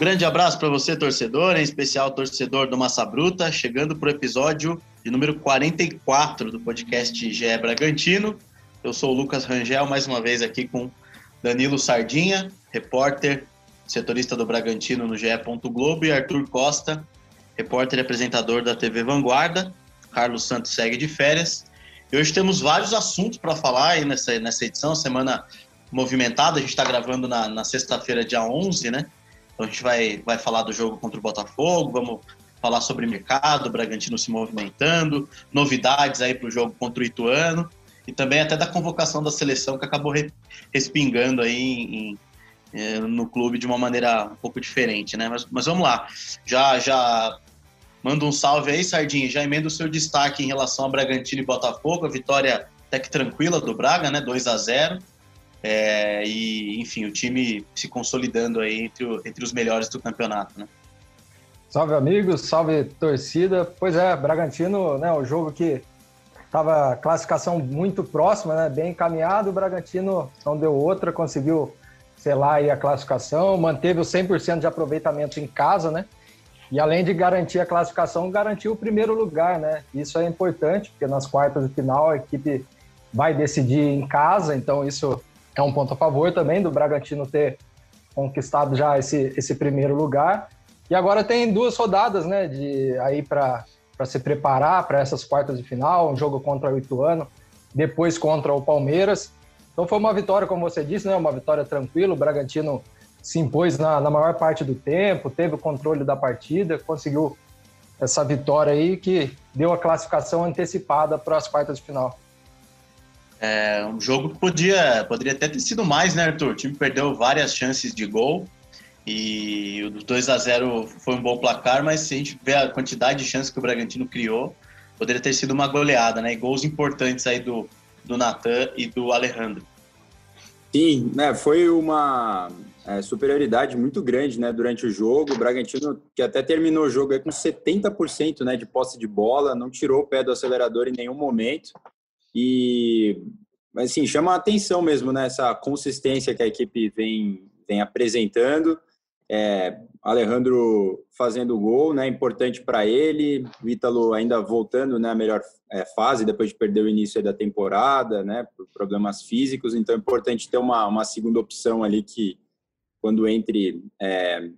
Grande abraço para você, torcedor, em especial torcedor do Massa Bruta, chegando para o episódio de número 44 do podcast GE Bragantino. Eu sou o Lucas Rangel, mais uma vez aqui com Danilo Sardinha, repórter, setorista do Bragantino no GE. Globo, e Arthur Costa, repórter e apresentador da TV Vanguarda. Carlos Santos segue de férias. E hoje temos vários assuntos para falar aí nessa, nessa edição, semana movimentada. A gente está gravando na, na sexta-feira, dia 11, né? Então a gente vai, vai falar do jogo contra o Botafogo, vamos falar sobre mercado, o Bragantino se movimentando, novidades aí para o jogo contra o Ituano e também até da convocação da seleção que acabou respingando aí em, em, eh, no clube de uma maneira um pouco diferente, né? Mas, mas vamos lá, já já manda um salve aí, Sardinha, já emenda o seu destaque em relação a Bragantino e Botafogo, a vitória até que tranquila do Braga, né? 2 a 0 é, e, enfim, o time se consolidando aí entre, o, entre os melhores do campeonato, né? Salve amigos, salve torcida. Pois é, Bragantino, né, o jogo que estava classificação muito próxima, né, bem encaminhado, o Bragantino não deu outra, conseguiu selar aí a classificação, manteve o 100% de aproveitamento em casa, né? E além de garantir a classificação, garantiu o primeiro lugar, né? Isso é importante, porque nas quartas de final a equipe vai decidir em casa, então isso é um ponto a favor também do Bragantino ter conquistado já esse, esse primeiro lugar. E agora tem duas rodadas, né, de aí para se preparar para essas quartas de final, um jogo contra o Ituano, depois contra o Palmeiras. Então foi uma vitória, como você disse, né, uma vitória tranquila. O Bragantino se impôs na, na maior parte do tempo, teve o controle da partida, conseguiu essa vitória aí que deu a classificação antecipada para as quartas de final. É um jogo que podia, poderia até ter sido mais, né, Arthur? O time perdeu várias chances de gol e o 2 a 0 foi um bom placar, mas se a gente vê a quantidade de chances que o Bragantino criou, poderia ter sido uma goleada, né? E gols importantes aí do, do Natan e do Alejandro. Sim, né? Foi uma é, superioridade muito grande, né? Durante o jogo, o Bragantino que até terminou o jogo aí com 70% né, de posse de bola, não tirou o pé do acelerador em nenhum momento. E, assim, chama a atenção mesmo, né? Essa consistência que a equipe vem, vem apresentando. É, Alejandro fazendo gol, né? Importante para ele. O Ítalo ainda voltando né, melhor é, fase depois de perder o início da temporada, né? Por problemas físicos. Então é importante ter uma, uma segunda opção ali que, quando entre é,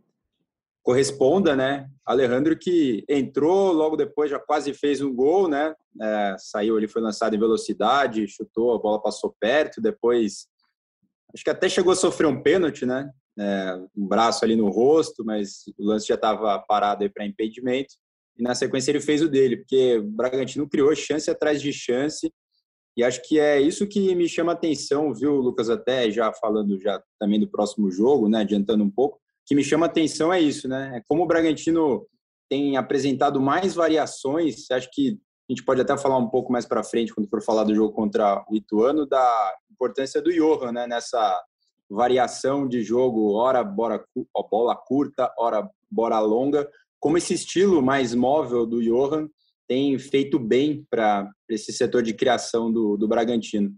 corresponda, né? Alejandro que entrou, logo depois já quase fez um gol, né? É, saiu, ele foi lançado em velocidade, chutou, a bola passou perto, depois acho que até chegou a sofrer um pênalti, né? É, um braço ali no rosto, mas o lance já estava parado aí para impedimento. E na sequência ele fez o dele, porque o Bragantino criou chance atrás de chance. E acho que é isso que me chama a atenção, viu, Lucas? Até já falando já também do próximo jogo, né? Adiantando um pouco que me chama atenção é isso, né? É como o Bragantino tem apresentado mais variações, acho que a gente pode até falar um pouco mais para frente, quando for falar do jogo contra o Ituano, da importância do Johan, né? Nessa variação de jogo, hora bola, bola curta, hora bola longa, como esse estilo mais móvel do Johan tem feito bem para esse setor de criação do, do Bragantino.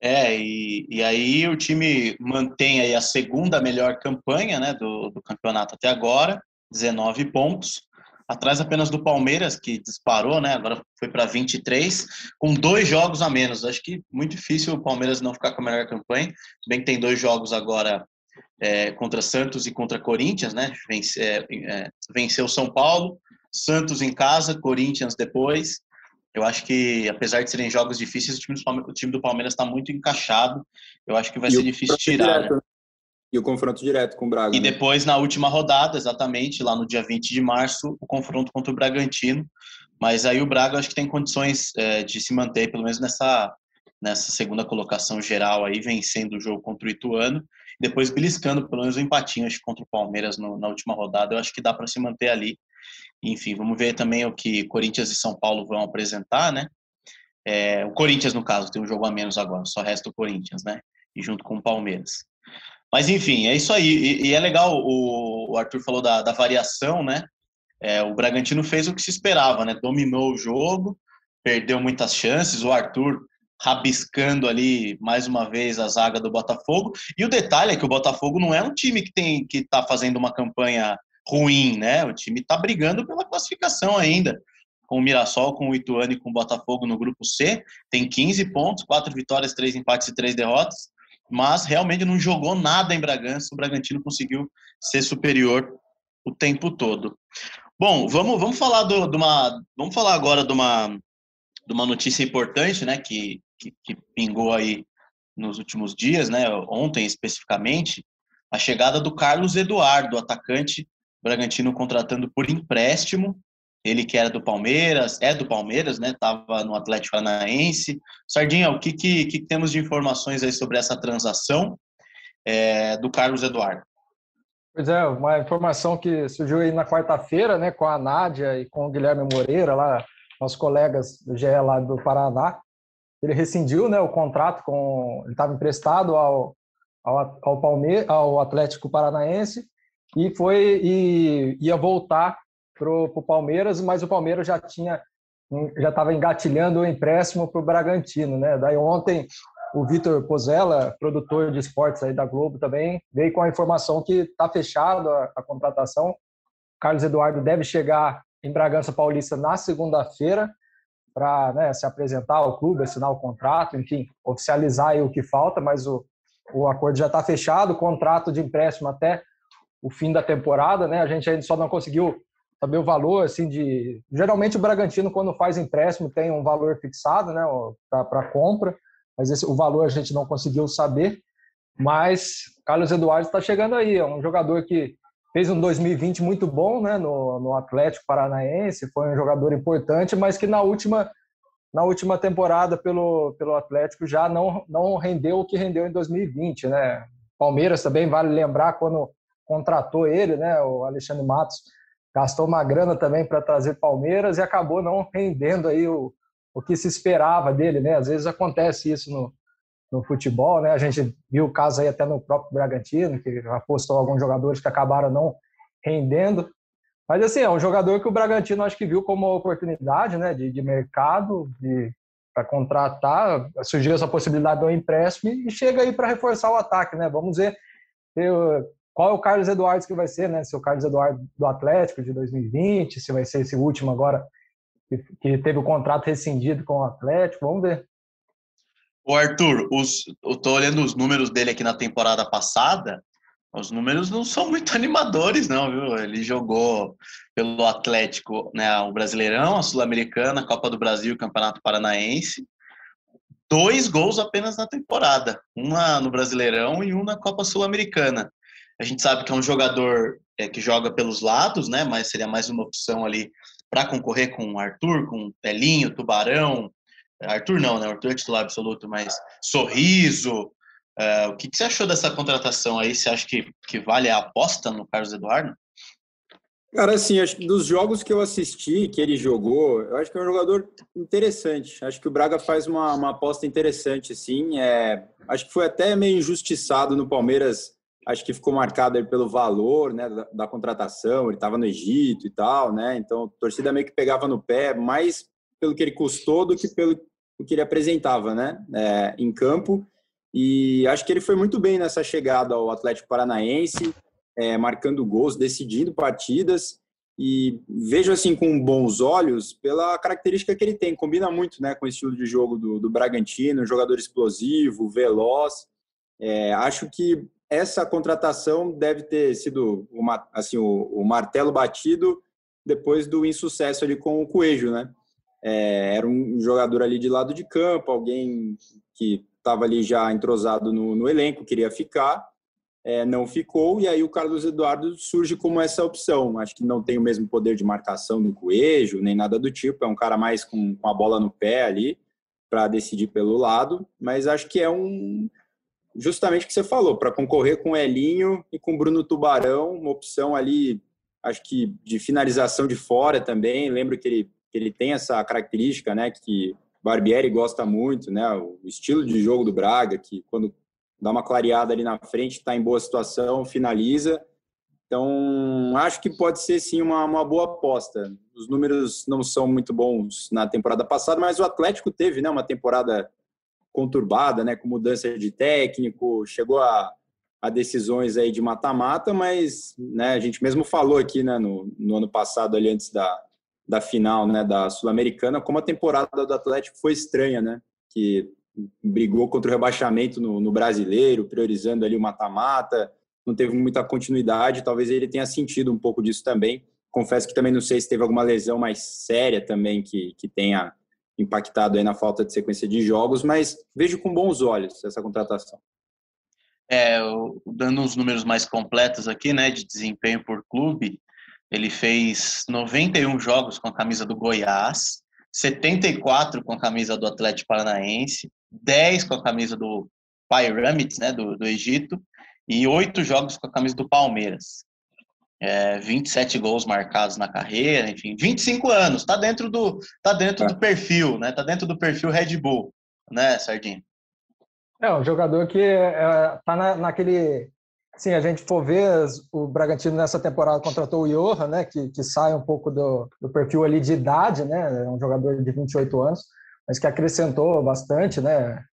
É, e, e aí o time mantém aí a segunda melhor campanha né, do, do campeonato até agora, 19 pontos, atrás apenas do Palmeiras, que disparou, né? Agora foi para 23, com dois jogos a menos. Acho que muito difícil o Palmeiras não ficar com a melhor campanha, bem que tem dois jogos agora é, contra Santos e contra Corinthians, né? Vence, é, é, venceu São Paulo, Santos em casa, Corinthians depois. Eu acho que, apesar de serem jogos difíceis, o time do, o time do Palmeiras está muito encaixado. Eu acho que vai e ser difícil tirar. Direto, né? E o confronto direto com o Braga. E né? depois, na última rodada, exatamente, lá no dia 20 de março, o confronto contra o Bragantino. Mas aí o Braga acho que tem condições é, de se manter, pelo menos nessa, nessa segunda colocação geral aí, vencendo o jogo contra o Ituano. Depois beliscando pelo menos o um empatinho acho, contra o Palmeiras no, na última rodada. Eu acho que dá para se manter ali. Enfim, vamos ver também o que Corinthians e São Paulo vão apresentar, né? É, o Corinthians, no caso, tem um jogo a menos agora, só resta o Corinthians, né? E junto com o Palmeiras. Mas, enfim, é isso aí. E, e é legal, o, o, Arthur falou da, da variação, né? É, o Bragantino fez o que se esperava, né? Dominou o jogo, perdeu muitas chances. O Arthur rabiscando ali mais uma vez a zaga do Botafogo. E o detalhe é que o Botafogo não é um time que tem que está fazendo uma campanha ruim, né? O time está brigando pela classificação ainda. Com o Mirassol, com o Ituano e com o Botafogo no grupo C, tem 15 pontos, quatro vitórias, três empates e três derrotas, mas realmente não jogou nada em Bragança. O Bragantino conseguiu ser superior o tempo todo. Bom, vamos, vamos falar do, de uma, vamos falar agora de uma, de uma notícia importante, né, que, que, que pingou aí nos últimos dias, né, ontem especificamente, a chegada do Carlos Eduardo, atacante Bragantino contratando por empréstimo, ele que era do Palmeiras, é do Palmeiras, né? Tava no Atlético Paranaense. Sardinha, o que, que, que temos de informações aí sobre essa transação é, do Carlos Eduardo? Pois é, uma informação que surgiu aí na quarta-feira, né, com a Nádia e com o Guilherme Moreira, lá, nossos colegas do GE lá do Paraná. Ele rescindiu, né, o contrato com, ele estava emprestado ao ao, ao Palmeiras, ao Atlético Paranaense e foi e ia voltar para o Palmeiras, mas o Palmeiras já tinha já estava engatilhando o empréstimo para o Bragantino, né? Daí ontem o Vitor Pozella, produtor de esportes aí da Globo também, veio com a informação que está fechada a, a, contratação. Carlos Eduardo deve chegar em Bragança Paulista na segunda-feira para né, se apresentar ao clube, assinar o contrato, enfim, oficializar o que falta, mas o, o acordo já está fechado, o contrato de empréstimo até o fim da temporada, né? A gente ainda só não conseguiu saber o valor, assim, de... Geralmente o Bragantino, quando faz empréstimo, tem um valor fixado, né, para compra, mas esse, o valor a gente não conseguiu saber. Mas Carlos Eduardo está chegando aí, é um jogador que fez um 2020 muito bom, né, no, no Atlético Paranaense, foi um jogador importante, mas que na última na última temporada pelo, pelo Atlético já não, não rendeu o que rendeu em 2020, né? Palmeiras também vale lembrar quando contratou ele, né? O Alexandre Matos gastou uma grana também para trazer Palmeiras e acabou não rendendo aí o, o que se esperava dele, né? Às vezes acontece isso no, no futebol, né? A gente viu o caso aí até no próprio Bragantino, que apostou alguns jogadores que acabaram não rendendo. Mas assim, é um jogador que o Bragantino acho que viu como oportunidade, né, de, de mercado, de para contratar, surgiu essa possibilidade do empréstimo e chega aí para reforçar o ataque, né? Vamos ver qual é o Carlos Eduardo que vai ser, né? Se é o Carlos Eduardo do Atlético de 2020, se vai ser esse último agora que, teve o contrato rescindido com o Atlético, vamos ver. O Arthur, os, eu tô olhando os números dele aqui na temporada passada. Os números não são muito animadores, não, viu? Ele jogou pelo Atlético, né, o Brasileirão, a Sul-Americana, a Copa do Brasil, o Campeonato Paranaense. Dois gols apenas na temporada, um no Brasileirão e um na Copa Sul-Americana. A gente sabe que é um jogador é, que joga pelos lados, né? Mas seria mais uma opção ali para concorrer com o Arthur, com Pelinho, Tubarão. Arthur não, né? Arthur é titular absoluto, mas Sorriso, Uh, o que, que, você achou dessa contratação aí? Você acha que, que vale a aposta no Carlos Eduardo? Cara, assim, acho que dos jogos que eu assisti, que ele jogou, eu acho que é um jogador interessante. Acho que o Braga faz uma, uma aposta interessante, assim. É, acho que foi até meio injustiçado no Palmeiras. Acho que ficou marcado pelo valor né, da, da contratação. Ele estava no Egito e tal, né? Então, a torcida meio que pegava no pé, mais pelo que ele custou do que pelo que ele apresentava, né? É, em campo. E acho que ele foi muito bem nessa chegada ao Atlético Paranaense, é, marcando gols, decidindo partidas. E vejo assim com bons olhos pela característica que ele tem. Combina muito né, com o estilo de jogo do, do Bragantino, jogador explosivo, veloz. É, acho que essa contratação deve ter sido uma, assim, o, o, martelo batido depois do insucesso ali com o Coelho, né? É, era um jogador ali de lado de campo, alguém que estava ali já entrosado no, no elenco, queria ficar, é, não ficou, e aí o Carlos Eduardo surge como essa opção. Acho que não tem o mesmo poder de marcação do Coelho, nem nada do tipo, é um cara mais com, com a bola no pé ali, para decidir pelo lado, mas acho que é um. Justamente o que você falou, para concorrer com o Elinho e com o Bruno Tubarão, uma opção ali, acho que de finalização de fora também. Lembro que ele, que ele tem essa característica, né, que Barbieri gosta muito, né? O estilo de jogo do Braga, que quando dá uma clareada ali na frente, está em boa situação, finaliza. Então, acho que pode ser sim uma, uma boa aposta. Os números não são muito bons na temporada passada, mas o Atlético teve né, uma temporada conturbada, né, com mudança de técnico, chegou a, a decisões aí de mata-mata, mas né, a gente mesmo falou aqui né, no, no ano passado, ali antes da, da final né, da Sul-Americana, como a temporada do Atlético foi estranha, né? Que brigou contra o rebaixamento no, no brasileiro, priorizando ali o mata-mata, não teve muita continuidade, talvez ele tenha sentido um pouco disso também. Confesso que também não sei se teve alguma lesão mais séria também que, que tenha impactado aí na falta de sequência de jogos, mas vejo com bons olhos essa contratação. É, dando uns números mais completos aqui, né, de desempenho por clube, ele fez 91 jogos com a camisa do Goiás, 74 com a camisa do Atlético Paranaense, 10 com a camisa do Pyramids, né, do, do Egito, e 8 jogos com a camisa do Palmeiras. É, 27 gols marcados na carreira, enfim, 25 anos, tá dentro do tá dentro do perfil, né? Tá dentro do perfil Red Bull, né, Sardinha? É, um jogador que é, tá na, naquele Sim, a gente for ver, o Bragantino nessa temporada contratou o Johan, né, que, que sai um pouco do, do perfil ali de idade, né, é um jogador de 28 anos, mas que acrescentou bastante, né,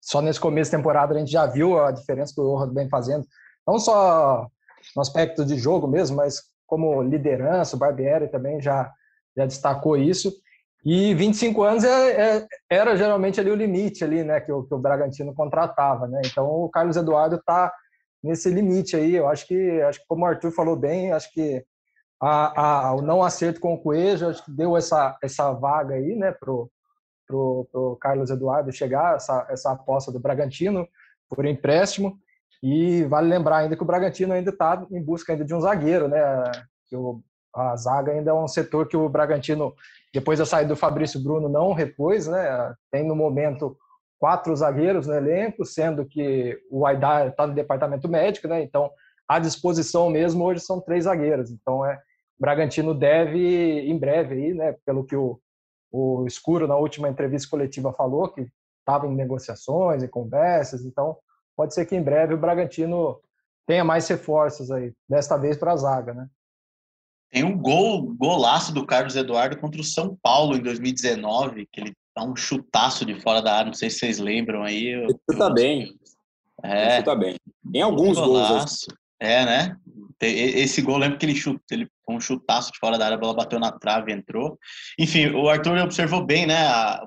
só nesse começo de temporada a gente já viu a diferença que o Johan vem fazendo, não só no aspecto de jogo mesmo, mas como liderança, o Barbieri também já, já destacou isso, e 25 anos é, é, era geralmente ali o limite ali, né, que o, que o Bragantino contratava, né, então o Carlos Eduardo está nesse limite aí. Eu acho que, acho que como o Arthur falou bem, acho que a, a, o não acerto com o Coelho, acho que deu essa, essa vaga aí, né, pro, pro Carlos Eduardo chegar, essa, essa aposta do Bragantino por empréstimo. E vale lembrar ainda que o Bragantino ainda está em busca ainda de um zagueiro, né? Que o, a zaga ainda é um setor que o Bragantino, depois da saída do Fabrício Bruno, não repôs, né? Tem no momento quatro zagueiros no elenco, sendo que o Aidar está no departamento médico, né? Então, à disposição mesmo hoje são três zagueiros. Então, é, o Bragantino deve, em breve, aí, né? Pelo que o, o Escuro, na última entrevista coletiva, falou, que estava em negociações, em conversas. Então, pode ser que em breve o Bragantino tenha mais reforços aí, desta vez para a zaga, né? Tem um gol, golaço do Carlos Eduardo contra o São Paulo em 2019, que ele dá um chutaço de fora da área, não sei se vocês lembram aí. Eu, Ele tá bem. É. Ele tá bem. Tem alguns gols. É, né? Esse gol, lembro que ele chutou, ele foi um chutaço de fora da área, a bola bateu na trave, entrou. Enfim, o Arthur observou bem, né?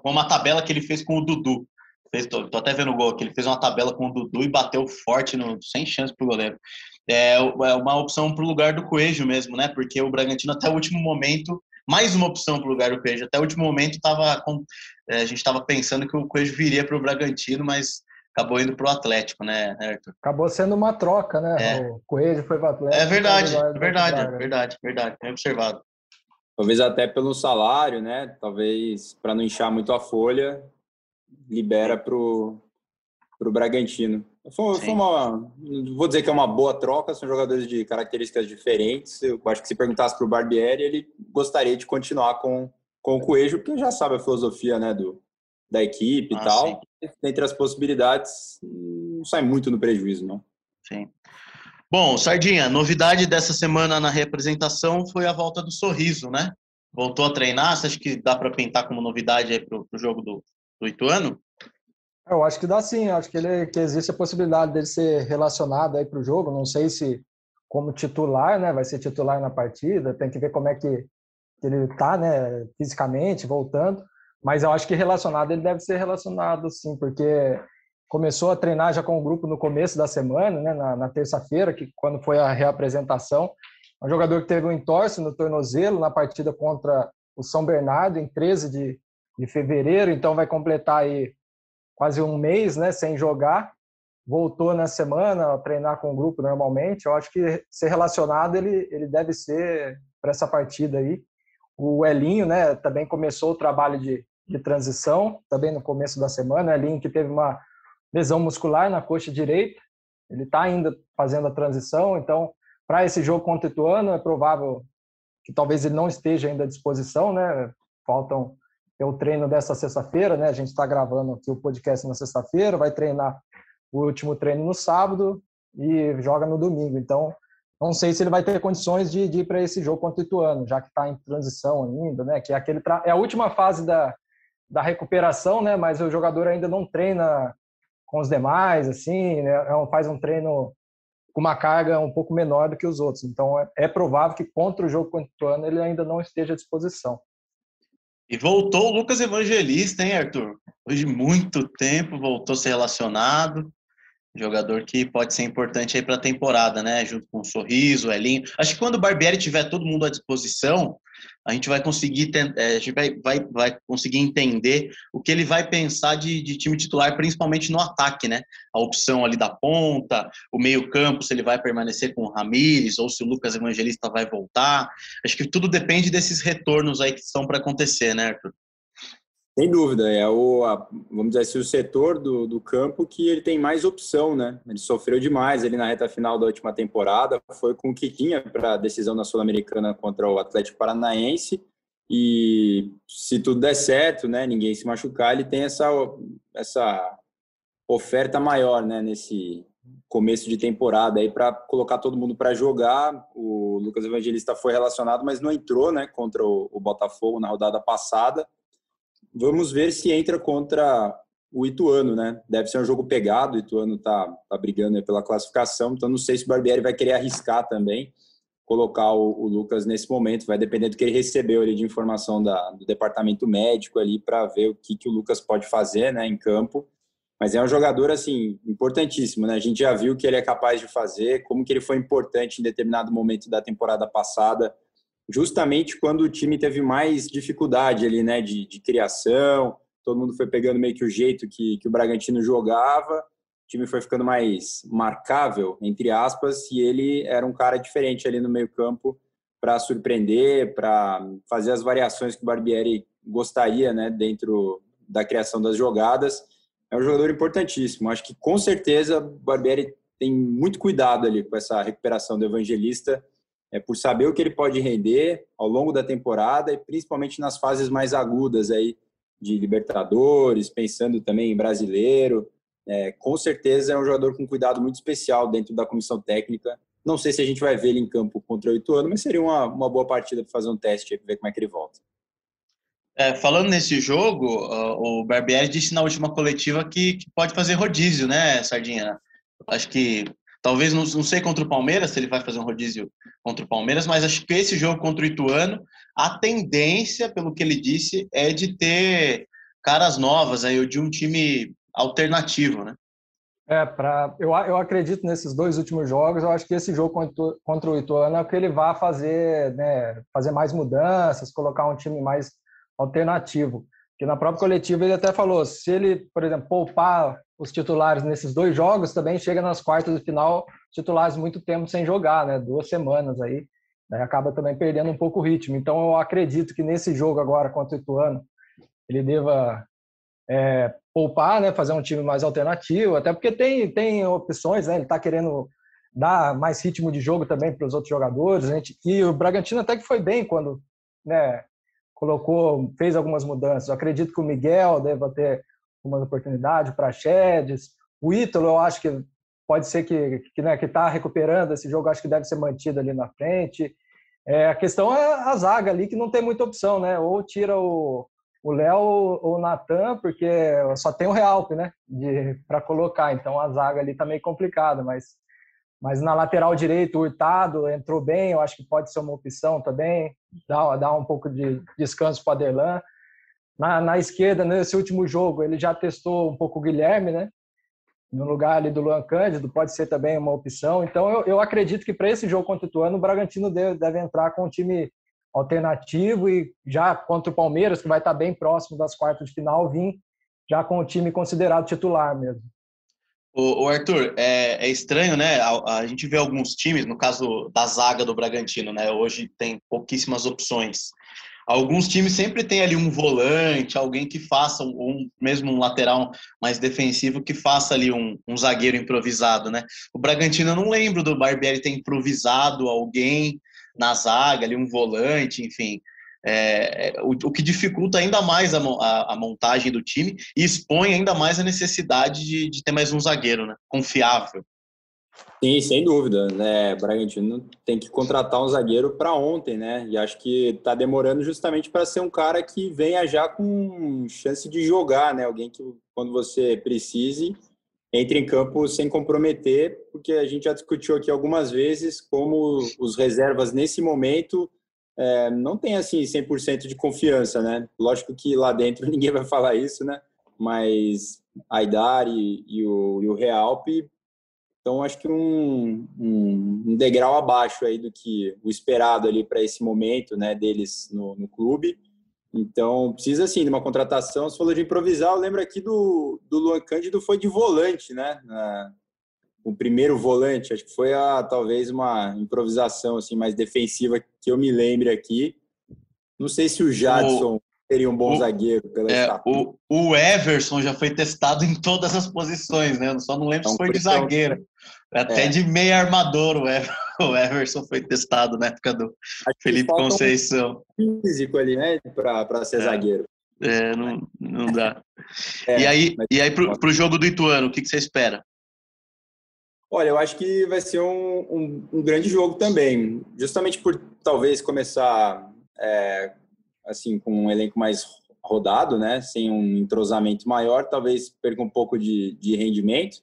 Uma tabela que ele fez com o Dudu. Fez, tô, tô, até vendo o gol que ele fez uma tabela com o Dudu e bateu forte, no, sem chance pro goleiro. É, é uma opção pro lugar do Coelho mesmo, né? Porque o Bragantino até o último momento mais uma opção para o lugar do Coelho. Até o último momento tava com, é, a gente estava pensando que o Coelho viria para o Bragantino, mas acabou indo para o Atlético, né, Arthur? Acabou sendo uma troca, né? É. O Coelho foi para o Atlético. É verdade, é verdade, verdade, verdade, bem observado. Talvez até pelo salário, né? Talvez para não inchar muito a folha, libera para o Bragantino. Foi, foi, uma. Vou dizer que é uma boa troca, são jogadores de características diferentes. Eu acho que se perguntasse para o Barbieri, ele gostaria de continuar com, com o Coelho, porque já sabe a filosofia né, do, da equipe ah, e tal. Sim. Entre as possibilidades, não sai muito no prejuízo, não. Sim. Bom, Sardinha, novidade dessa semana na representação foi a volta do sorriso, né? Voltou a treinar, você acha que dá para pintar como novidade aí para o jogo do, do Ituano? Eu acho que dá sim, acho que, ele, que existe a possibilidade dele ser relacionado aí para o jogo. Não sei se como titular, né? Vai ser titular na partida, tem que ver como é que, que ele está, né? Fisicamente, voltando. Mas eu acho que relacionado ele deve ser relacionado, sim, porque começou a treinar já com o grupo no começo da semana, né? Na, na terça-feira, que quando foi a reapresentação. Um jogador que teve um entorse no tornozelo na partida contra o São Bernardo em 13 de, de fevereiro, então vai completar aí quase um mês né, sem jogar, voltou na semana a treinar com o grupo normalmente. Eu acho que ser relacionado ele, ele deve ser para essa partida aí. O Elinho né, também começou o trabalho de, de transição, também no começo da semana. O Elinho que teve uma lesão muscular na coxa direita, ele está ainda fazendo a transição, então para esse jogo contra o Ituano é provável que talvez ele não esteja ainda à disposição, né? Faltam é o treino dessa sexta-feira, né? A gente está gravando aqui o podcast na sexta-feira, vai treinar o último treino no sábado e joga no domingo. Então, não sei se ele vai ter condições de, de ir para esse jogo contra o Ituano, já que está em transição ainda, né? Que é, aquele tra... é a última fase da, da recuperação, né? Mas o jogador ainda não treina com os demais, assim, né? É faz um treino com uma carga um pouco menor do que os outros. Então é, é provável que contra o jogo contra o Ituano ele ainda não esteja à disposição. E voltou o Lucas Evangelista, hein, Arthur? De muito tempo, voltou a ser relacionado. Jogador que pode ser importante aí para a temporada, né? Junto com o Sorriso, o Elinho. Acho que quando o Barbieri tiver todo mundo à disposição, a gente vai conseguir é, a gente vai, vai, vai conseguir entender o que ele vai pensar de, de time titular, principalmente no ataque, né? A opção ali da ponta, o meio-campo, se ele vai permanecer com o Ramires ou se o Lucas Evangelista vai voltar. Acho que tudo depende desses retornos aí que estão para acontecer, né, Arthur? Sem dúvida, é o, a, vamos dizer assim, o setor do, do campo que ele tem mais opção, né? Ele sofreu demais ali na reta final da última temporada, foi com o que tinha para a decisão na Sul-Americana contra o Atlético Paranaense, e se tudo der certo, né, ninguém se machucar, ele tem essa, essa oferta maior, né, nesse começo de temporada aí para colocar todo mundo para jogar. O Lucas Evangelista foi relacionado, mas não entrou, né, contra o, o Botafogo na rodada passada Vamos ver se entra contra o Ituano, né? Deve ser um jogo pegado, o Ituano tá, tá brigando pela classificação, então não sei se o Barbieri vai querer arriscar também, colocar o, o Lucas nesse momento, vai depender do que ele recebeu ali de informação da, do departamento médico ali para ver o que, que o Lucas pode fazer, né, em campo. Mas é um jogador, assim, importantíssimo, né? A gente já viu o que ele é capaz de fazer, como que ele foi importante em determinado momento da temporada passada, justamente quando o time teve mais dificuldade ali, né, de, de criação, todo mundo foi pegando meio que o jeito que, que o Bragantino jogava, o time foi ficando mais marcável, entre aspas, e ele era um cara diferente ali no meio campo para surpreender, para fazer as variações que o Barbieri gostaria, né, dentro da criação das jogadas. É um jogador importantíssimo. Acho que com certeza o Barbieri tem muito cuidado ali com essa recuperação do Evangelista é, por saber o que ele pode render ao longo da temporada e principalmente nas fases mais agudas aí de Libertadores, pensando também em brasileiro. É, com certeza é um jogador com cuidado muito especial dentro da comissão técnica. Não sei se a gente vai ver ele em campo contra oito anos, mas seria uma, uma boa partida para fazer um teste para ver como é que ele volta. É, falando nesse jogo, o Barbieri disse na última coletiva que, que, pode fazer rodízio, né, Sardinha? Acho que talvez não, não sei contra o Palmeiras se ele vai fazer um rodízio contra o Palmeiras, mas acho que esse jogo contra o Ituano, a tendência, pelo que ele disse, é de ter caras novas aí, de um time alternativo, né? É, pra, eu, eu acredito nesses dois últimos jogos, eu acho que esse jogo contra, contra o Ituano é o que ele vai fazer, né, fazer mais mudanças, colocar um time mais alternativo. Que na própria coletiva ele até falou, se ele, por exemplo, poupar os titulares nesses dois jogos, também chega nas quartas de final titulares muito tempo sem jogar, né? Duas semanas aí, né? acaba também perdendo um pouco o ritmo. Então eu acredito que nesse jogo agora contra o Ituano ele deva é, poupar, né? Fazer um time mais alternativo, até porque tem tem opções, né? Ele está querendo dar mais ritmo de jogo também para os outros jogadores. A gente, e o Bragantino até que foi bem quando, né? Colocou, fez algumas mudanças. Eu acredito que o Miguel deva ter uma oportunidade para Chedes. O Ítalo, eu acho que pode ser que que né, está recuperando esse jogo, acho que deve ser mantido ali na frente. É, a questão é a zaga ali, que não tem muita opção, né? Ou tira o Léo ou o Natan, porque só tem o Realpe, né? Para colocar. Então a zaga ali está meio complicada, mas, mas na lateral direito, o Hurtado entrou bem, eu acho que pode ser uma opção também, dá, dá um pouco de descanso para o Aderlan. Na, na esquerda, nesse último jogo, ele já testou um pouco o Guilherme, né? no lugar ali do Luan Cândido, pode ser também uma opção. Então, eu, eu acredito que para esse jogo contra o Ituano, o Bragantino deve, deve, entrar com um time alternativo e já contra o Palmeiras, que vai estar bem próximo das quartas de final, vir já com o time considerado titular mesmo. O, Arthur, é, é, estranho, né? A, a, gente vê alguns times, no caso da zaga do Bragantino, né? Hoje tem pouquíssimas opções alguns times sempre tem ali um volante, alguém que faça, um, mesmo um lateral mais defensivo, que faça ali um, um zagueiro improvisado, né? O Bragantino, eu não lembro do Barbieri ter improvisado alguém na zaga, ali um volante, enfim. É, é, o, o, que dificulta ainda mais a, a, a, montagem do time e expõe ainda mais a necessidade de, de ter mais um zagueiro, né? Confiável. Sim, sem dúvida. Né? Bragantino tem que contratar um zagueiro para ontem, né? E acho que está demorando justamente para ser um cara que venha já com chance de jogar, né? Alguém que, quando você precise, entre em campo sem comprometer, porque a gente já discutiu aqui algumas vezes como os reservas nesse momento é, não tem assim 100% de confiança, né? Lógico que lá dentro ninguém vai falar isso, né? Mas Aidar e, e, o, e o Realp então acho que um, um, um, degrau abaixo aí do que o esperado ali para esse momento, né, deles no, no clube. Então, precisa sim de uma contratação. Se falou de improvisar, eu lembro aqui do, do Luan Cândido, foi de volante, né? Na, o primeiro volante, acho que foi a, talvez uma improvisação assim mais defensiva que eu me lembre aqui. Não sei se o Jadson seria um bom o, zagueiro pela é, o, o Everson já foi testado em todas as posições, né? Eu só não lembro então, se foi de zagueiro. Até é. de meio armador o Everson, o Everson foi testado na época do Felipe Conceição. Um físico ali, né? Para ser é. zagueiro. É, não, não dá. É, e aí, mas... e aí pro, pro jogo do Ituano, o que, que você espera? Olha, eu acho que vai ser um, um, um grande jogo também, justamente por talvez começar é, assim com um elenco mais rodado, né, sem um entrosamento maior, talvez perca um pouco de, de rendimento.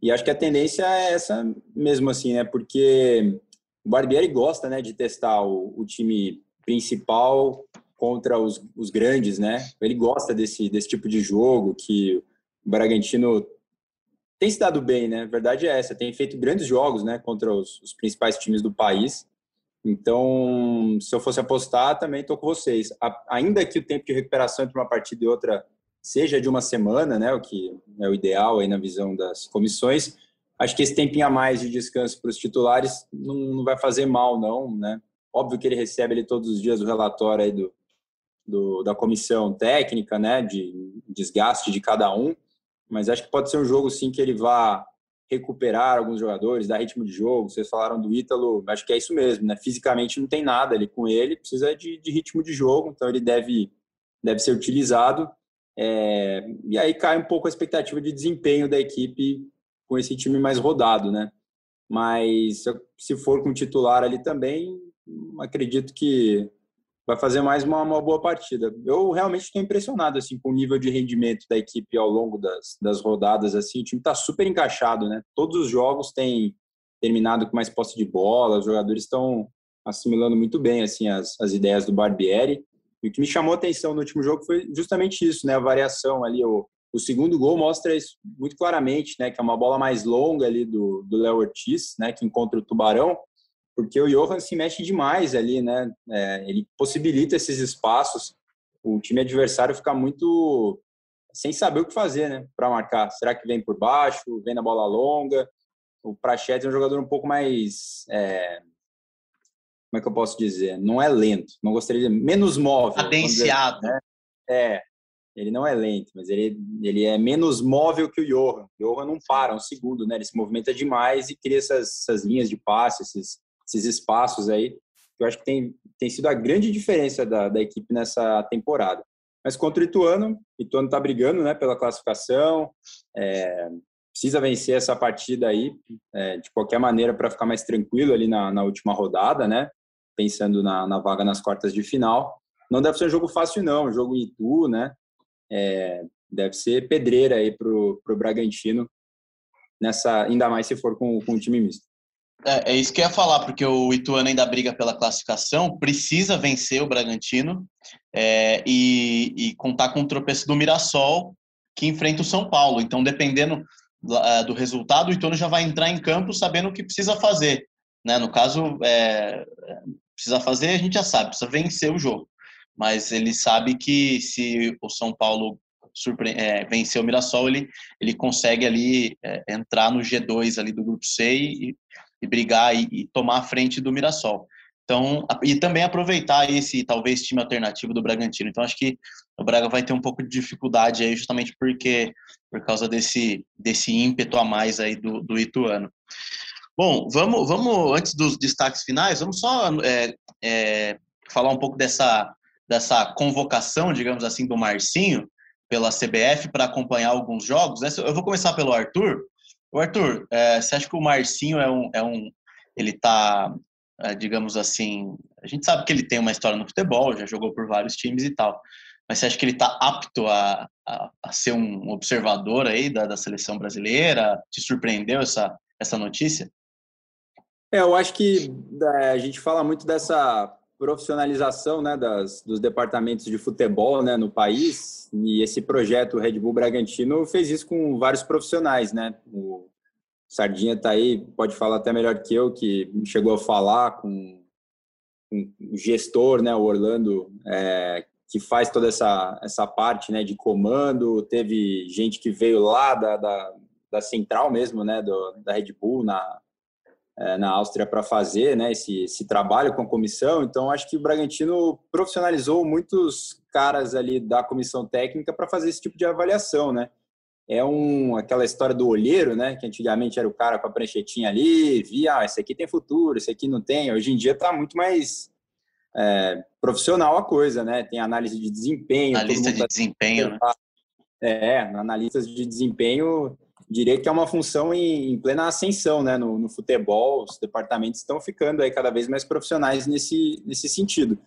E acho que a tendência é essa mesmo assim, né, porque o Barbieri gosta, né, de testar o, o time principal contra os, os grandes, né? Ele gosta desse, desse tipo de jogo que o Bragantino tem se dado bem, né? A verdade é essa, tem feito grandes jogos, né, contra os, os principais times do país. Então, se eu fosse apostar, também estou com vocês. A, ainda que o tempo de recuperação entre uma partida e outra seja de uma semana, né, o que é o ideal aí na visão das comissões, acho que esse tempinho a mais de descanso para os titulares não, não, vai fazer mal, não, né? Óbvio que ele recebe ele todos os dias o relatório aí do, do, da comissão técnica, né, de desgaste de cada um, mas acho que pode ser um jogo sim que ele vá recuperar alguns jogadores, dar ritmo de jogo. Vocês falaram do Ítalo, acho que é isso mesmo, né? Fisicamente não tem nada ali com ele, precisa de, de ritmo de jogo, então ele deve, deve ser utilizado. É, e aí cai um pouco a expectativa de desempenho da equipe com esse time mais rodado, né? Mas se for com titular ali também, acredito que vai fazer mais uma, uma boa partida. Eu realmente estou impressionado assim com o nível de rendimento da equipe ao longo das, das rodadas. Assim, o time está super encaixado, né? Todos os jogos têm terminado com mais posse de bola, os jogadores estão assimilando muito bem assim as, as ideias do Barbieri. E o que me chamou a atenção no último jogo foi justamente isso, né? A variação ali, o, o segundo gol mostra isso muito claramente, né? Que é uma bola mais longa ali do Léo Ortiz, né? Que encontra o Tubarão porque o Johan se mexe demais ali, né? É, ele possibilita esses espaços. O time adversário fica muito sem saber o que fazer, né? Para marcar. Será que vem por baixo? Vem na bola longa? O Prachete é um jogador um pouco mais. É, como é que eu posso dizer? Não é lento. Não gostaria de menos móvel. Cadenciado. Né? É. Ele não é lento, mas ele, ele é menos móvel que o Johan. O Johan não para um segundo, né? Ele se movimenta demais e cria essas, essas linhas de passe, esses, esses espaços aí, eu acho que tem, tem sido a grande diferença da, da equipe nessa temporada. Mas contra o Ituano, o Ituano está brigando né, pela classificação, é, precisa vencer essa partida aí, é, de qualquer maneira, para ficar mais tranquilo ali na, na última rodada, né? Pensando na, na, vaga nas quartas de final. Não deve ser um jogo fácil, não, um jogo em Itu, né? É, deve ser pedreira aí para o Bragantino, nessa, ainda mais se for com, com o time misto. É, é, isso que eu ia falar, porque o Ituano ainda briga pela classificação, precisa vencer o Bragantino é, e, e, contar com o tropeço do Mirassol, que enfrenta o São Paulo. Então, dependendo do resultado, o Ituano já vai entrar em campo sabendo o que precisa fazer. Né? No caso, é, precisa fazer, a gente já sabe, precisa vencer o jogo. Mas ele sabe que se o São Paulo surpre... É, vencer o Mirassol, ele, ele consegue ali é, entrar no G2 ali do grupo C e, e brigar e, e, tomar a frente do Mirassol. Então, e também aproveitar esse talvez time alternativo do Bragantino. Então, acho que o Braga vai ter um pouco de dificuldade aí, justamente porque por causa desse desse ímpeto a mais aí do, do Ituano. Bom, vamos vamos antes dos destaques finais, vamos só é, é, falar um pouco dessa dessa convocação, digamos assim, do Marcinho pela CBF para acompanhar alguns jogos. Né? Eu vou começar pelo Arthur. O Arthur, é, você acha que o Marcinho é um, é um ele tá, é, digamos assim, a gente sabe que ele tem uma história no futebol, já jogou por vários times e tal, mas você acha que ele está apto a, a, a, ser um observador aí da, da seleção brasileira? Te surpreendeu essa, essa notícia? É, eu acho que é, a gente fala muito dessa profissionalização né, das, dos departamentos de futebol né, no país e esse projeto Red Bull Bragantino fez isso com vários profissionais, né? O Sardinha está aí, pode falar até melhor que eu, que chegou a falar com, com o gestor, né, o Orlando, é, que faz toda essa, essa parte né, de comando. Teve gente que veio lá da, da, da central mesmo, né, do, da Red Bull, na, na Áustria para fazer né, esse, esse trabalho com a comissão. Então, acho que o Bragantino profissionalizou muitos caras ali da comissão técnica para fazer esse tipo de avaliação, né? É um, aquela história do olheiro, né? Que antigamente era o cara com a pranchetinha ali, via, ah, esse aqui tem futuro, esse aqui não tem. Hoje em dia está muito mais é, profissional a coisa, né? Tem análise de desempenho. Analista de tá... desempenho, né? É, analistas de desempenho diria que é uma função em, em plena ascensão né, no, no, futebol. Os departamentos estão ficando aí cada vez mais profissionais nesse, nesse sentido.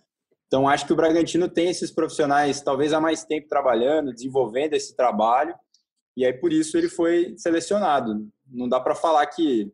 Então, acho que o Bragantino tem esses profissionais, talvez há mais tempo trabalhando, desenvolvendo esse trabalho, e aí por isso ele foi selecionado. Não dá para falar que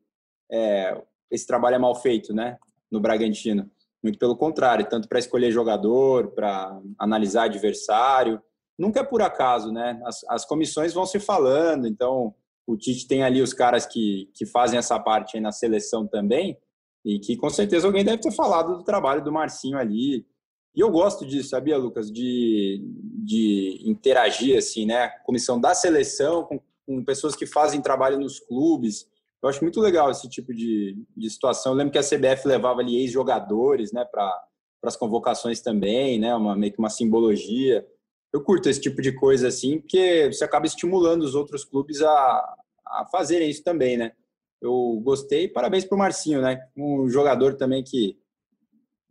é, esse trabalho é mal feito né, no Bragantino. Muito pelo contrário, tanto para escolher jogador, para analisar adversário. Nunca é por acaso, né? As, as comissões vão se falando, então o Tite tem ali os caras que, que fazem essa parte aí na seleção também, e que com certeza alguém deve ter falado do trabalho do Marcinho ali. E eu gosto disso, sabia, Lucas? De, de interagir, assim, né? Comissão da seleção com, com pessoas que fazem trabalho nos clubes. Eu acho muito legal esse tipo de, de situação. Eu lembro que a CBF levava ali ex-jogadores, né, para as convocações também, né? Uma, meio que uma simbologia eu curto esse tipo de coisa assim, porque você acaba estimulando os outros clubes a, a fazerem isso também, né? Eu gostei, parabéns para o Marcinho, né? Um jogador também que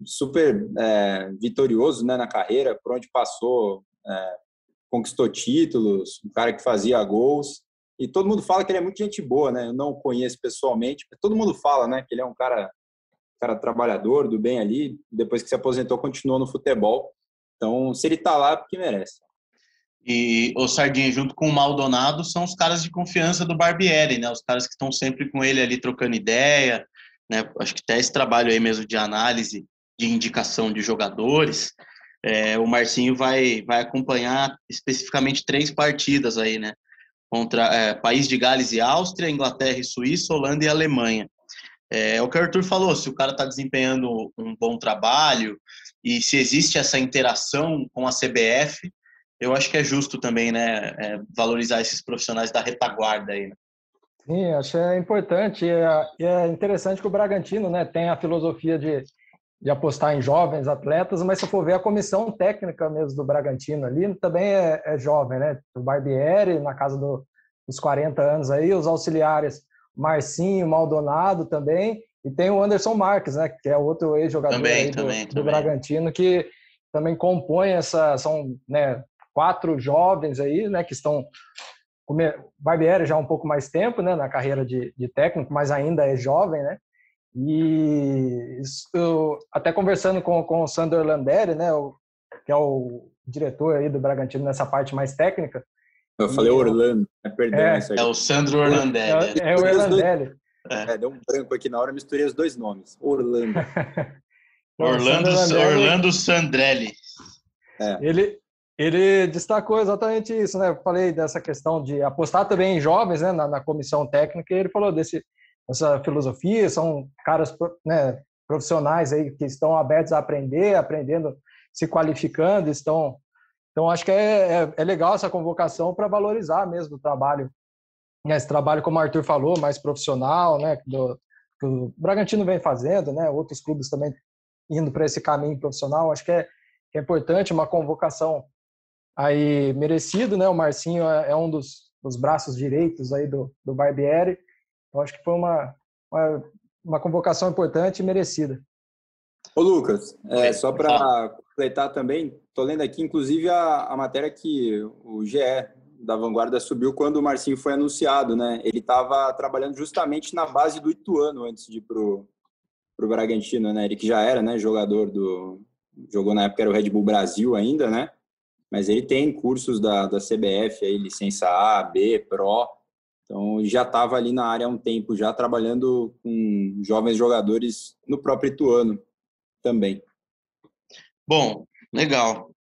super é, vitorioso né, na carreira, por onde passou, é, conquistou títulos, um cara que fazia gols. E todo mundo fala que ele é muito gente boa, né? Eu não o conheço pessoalmente, mas todo mundo fala, né? Que ele é um cara, cara trabalhador, do bem ali. Depois que se aposentou, continuou no futebol. Então, se ele está lá, é porque merece. E o Sardinha, junto com o Maldonado, são os caras de confiança do Barbieri, né? Os caras que estão sempre com ele ali trocando ideia, né? Acho que até esse trabalho aí mesmo de análise, de indicação de jogadores. É, o Marcinho vai, vai acompanhar especificamente três partidas aí, né? Contra é, País de Gales e Áustria, Inglaterra e Suíça, Holanda e Alemanha. É, é o que o Arthur falou, se o cara está desempenhando um bom trabalho, e se existe essa interação com a CBF, eu acho que é justo também, né, é, valorizar esses profissionais da retaguarda aí. Né? Sim, acho que é importante é, e é, interessante que o Bragantino, né, tem a filosofia de, de apostar em jovens atletas, mas se for ver a comissão técnica mesmo do Bragantino ali, também é, é jovem, né? O Barbieri, na casa do, dos 40 anos aí, os auxiliares Marcinho, Maldonado também, e tem o Anderson Marques, né, que é outro ex-jogador do, também, do Bragantino, que também compõe essa. São né, quatro jovens aí, né, que estão. Barbieri já há um pouco mais tempo né, na carreira de, de técnico, mas ainda é jovem, né? E eu, até conversando com, com o Sandro Orlanderi, né, o, que é o diretor aí do Bragantino nessa parte mais técnica. Eu falei Orlando, né, perdão. É, é o Sandro Orlandelli. É, é o Orlandelli. É. é, deu um branco aqui na hora, misturei os dois nomes. Orlando. Orlando, Orlando Sandrelli. É. Ele, ele destacou exatamente isso, né? Eu falei dessa questão de apostar também em jovens, né, na, na comissão técnica, e ele falou desse, dessa filosofia, são caras né, profissionais aí que estão abertos a aprender, aprendendo, se qualificando, estão... Então, acho que é, é, é legal essa convocação para valorizar mesmo o trabalho. Né, esse trabalho, como o Arthur falou, mais profissional, né, do, que o Bragantino vem fazendo, né, outros clubes também indo para esse caminho profissional, acho que é, é, importante uma convocação aí merecido, né, o Marcinho é, é um dos, dos, braços direitos aí do, do Barbieri, eu acho que foi uma, uma, uma convocação importante e merecida. Ô Lucas, é, só para completar também, estou lendo aqui inclusive a, a matéria que o GE da Vanguarda subiu quando o Marcinho foi anunciado, né? Ele estava trabalhando justamente na base do Ituano antes de ir pro, pro Bragantino, né? Ele que já era, né, jogador do jogou na época era o Red Bull Brasil ainda, né? Mas ele tem cursos da, da CBF aí, licença A, B, Pro. Então já estava ali na área há um tempo, já trabalhando com jovens jogadores no próprio Ituano também. Bom, legal.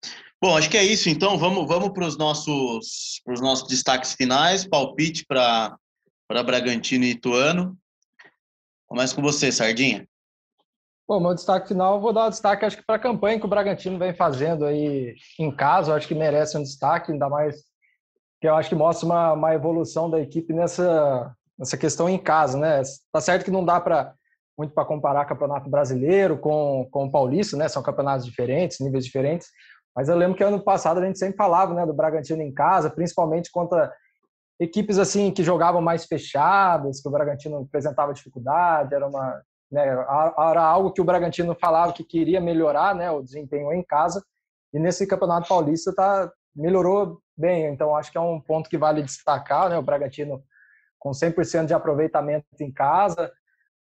Bom, acho que é isso. Então, vamos, vamos para os nossos, os nossos destaques finais. Palpite para Bragantino e Ituano. Começa com você, Sardinha. Bom, meu destaque final, vou dar um destaque, acho que para a campanha que o Bragantino vem fazendo aí em casa, acho que merece um destaque, ainda mais que eu acho que mostra uma, uma evolução da equipe nessa, nessa questão em casa, né? Tá certo que não dá para muito para comparar campeonato brasileiro com, com o paulista, né? São campeonatos diferentes, níveis diferentes, mas eu lembro que ano passado a gente sempre falava né, do Bragantino em casa, principalmente contra equipes assim que jogavam mais fechadas, que o Bragantino apresentava dificuldade, era uma né, era algo que o Bragantino falava que queria melhorar, né, o desempenho em casa. E nesse Campeonato Paulista tá melhorou bem, então acho que é um ponto que vale destacar, né, o Bragantino com 100% de aproveitamento em casa.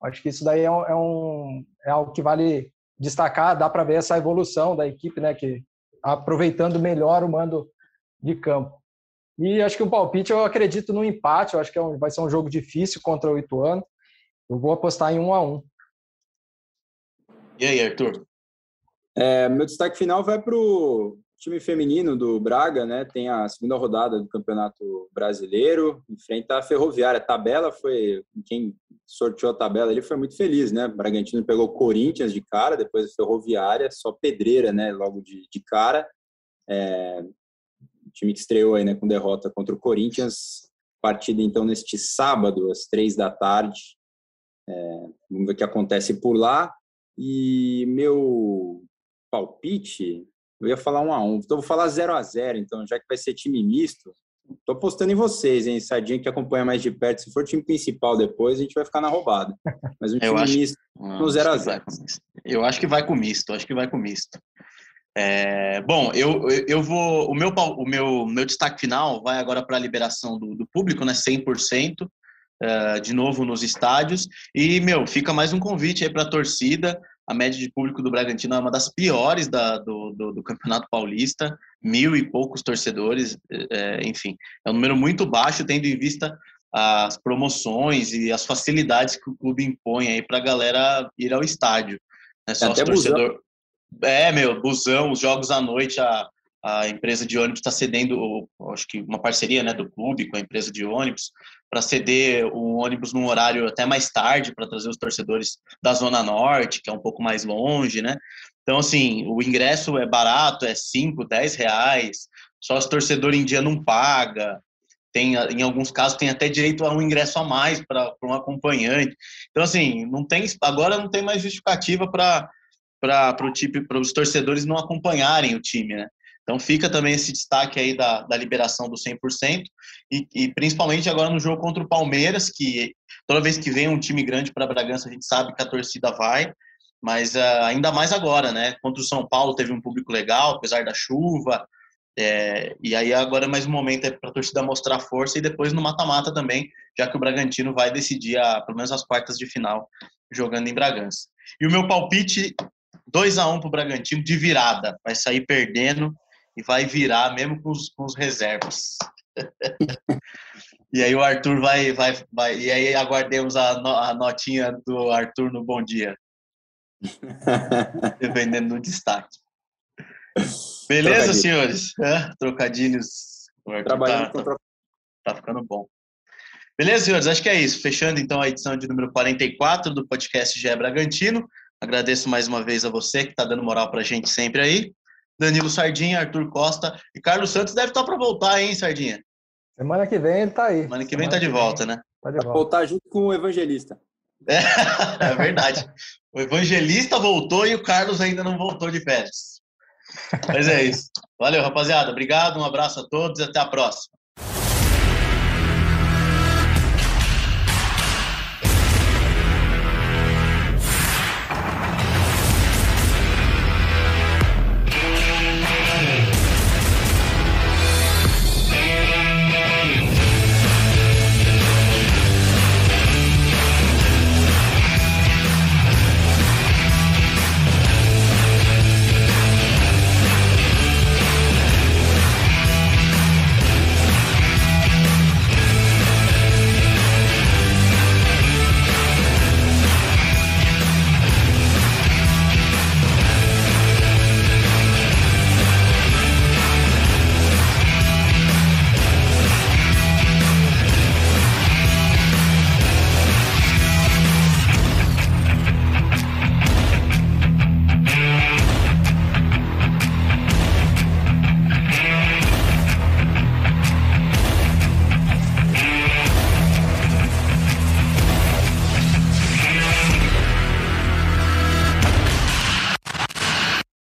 Acho que isso daí é, um, é, um, é algo que vale destacar, dá para ver essa evolução da equipe, né, que aproveitando melhor o mando de campo. E acho que o palpite, eu acredito no empate, eu acho que é um, vai ser um jogo difícil contra o Ituano. Eu vou apostar em um a um. E aí, Arthur? É, meu destaque final vai para o time feminino do Braga, né? Tem a segunda rodada do Campeonato Brasileiro, enfrenta a Ferroviária. A tabela foi quem sorteou a tabela, ele foi muito feliz, né? O Bragantino pegou o Corinthians de cara, depois a Ferroviária, só pedreira, né? Logo de, de cara. É, o time que estreou aí, né? Com derrota contra o Corinthians. Partida então neste sábado às três da tarde. É, vamos ver o que acontece por lá. E meu palpite eu ia falar um a um. Então, vou falar 0 a 0 então, já que vai ser time misto. Tô apostando em vocês, hein? Sardinha que acompanha mais de perto. Se for time principal depois, a gente vai ficar na roubada. Mas um time acho, misto no 0 a 0 Eu acho que vai com misto, acho que vai com misto. É, bom, eu, eu vou. O meu, o meu, meu destaque final vai agora para a liberação do, do público, né? 100%. Uh, de novo nos estádios. E, meu, fica mais um convite aí para a torcida a média de público do Bragantino é uma das piores da, do, do, do, Campeonato Paulista, mil e poucos torcedores, é, enfim, é um número muito baixo, tendo em vista as promoções e as facilidades que o clube impõe aí para a galera ir ao estádio. Né? Só Até torcedor. É, meu, busão, os jogos à noite, a, a empresa de ônibus está cedendo, acho que uma parceria né, do clube com a empresa de ônibus, para ceder o ônibus num horário até mais tarde, para trazer os torcedores da Zona Norte, que é um pouco mais longe, né? Então, assim, o ingresso é barato, é 5, 10 reais, só os torcedores em dia não paga, tem, em alguns casos tem até direito a um ingresso a mais para um acompanhante. Então, assim, não tem, agora não tem mais justificativa para para tipo, os torcedores não acompanharem o time, né? Então fica também esse destaque aí da, da liberação do 100% e, e principalmente agora no jogo contra o Palmeiras, que toda vez que vem um time grande para Bragança a gente sabe que a torcida vai, mas uh, ainda mais agora, né? Contra o São Paulo teve um público legal, apesar da chuva, é, e aí agora é mais um momento é para a torcida mostrar força e depois no mata-mata também, já que o Bragantino vai decidir a, pelo menos as quartas de final jogando em Bragança. E o meu palpite 2 a 1 para o Bragantino de virada, vai sair perdendo e vai virar mesmo com os, com os reservas. e aí o Arthur vai, vai, vai. E aí aguardemos a, no, a notinha do Arthur no Bom Dia. Dependendo do destaque. Beleza, senhores? Trocadilhos. Trabalhando tá, contra... tá ficando bom. Beleza, senhores? Acho que é isso. Fechando então a edição de número 44 do podcast GE Bragantino. Agradeço mais uma vez a você que está dando moral para a gente sempre aí. Danilo Sardinha, Arthur Costa e Carlos Santos deve estar para voltar, hein, Sardinha? Semana que vem ele está aí. Semana que vem está de volta, vem. né? Tá de volta. voltar junto com o Evangelista. É, é verdade. o Evangelista voltou e o Carlos ainda não voltou de férias. Mas é isso. Valeu, rapaziada. Obrigado, um abraço a todos e até a próxima.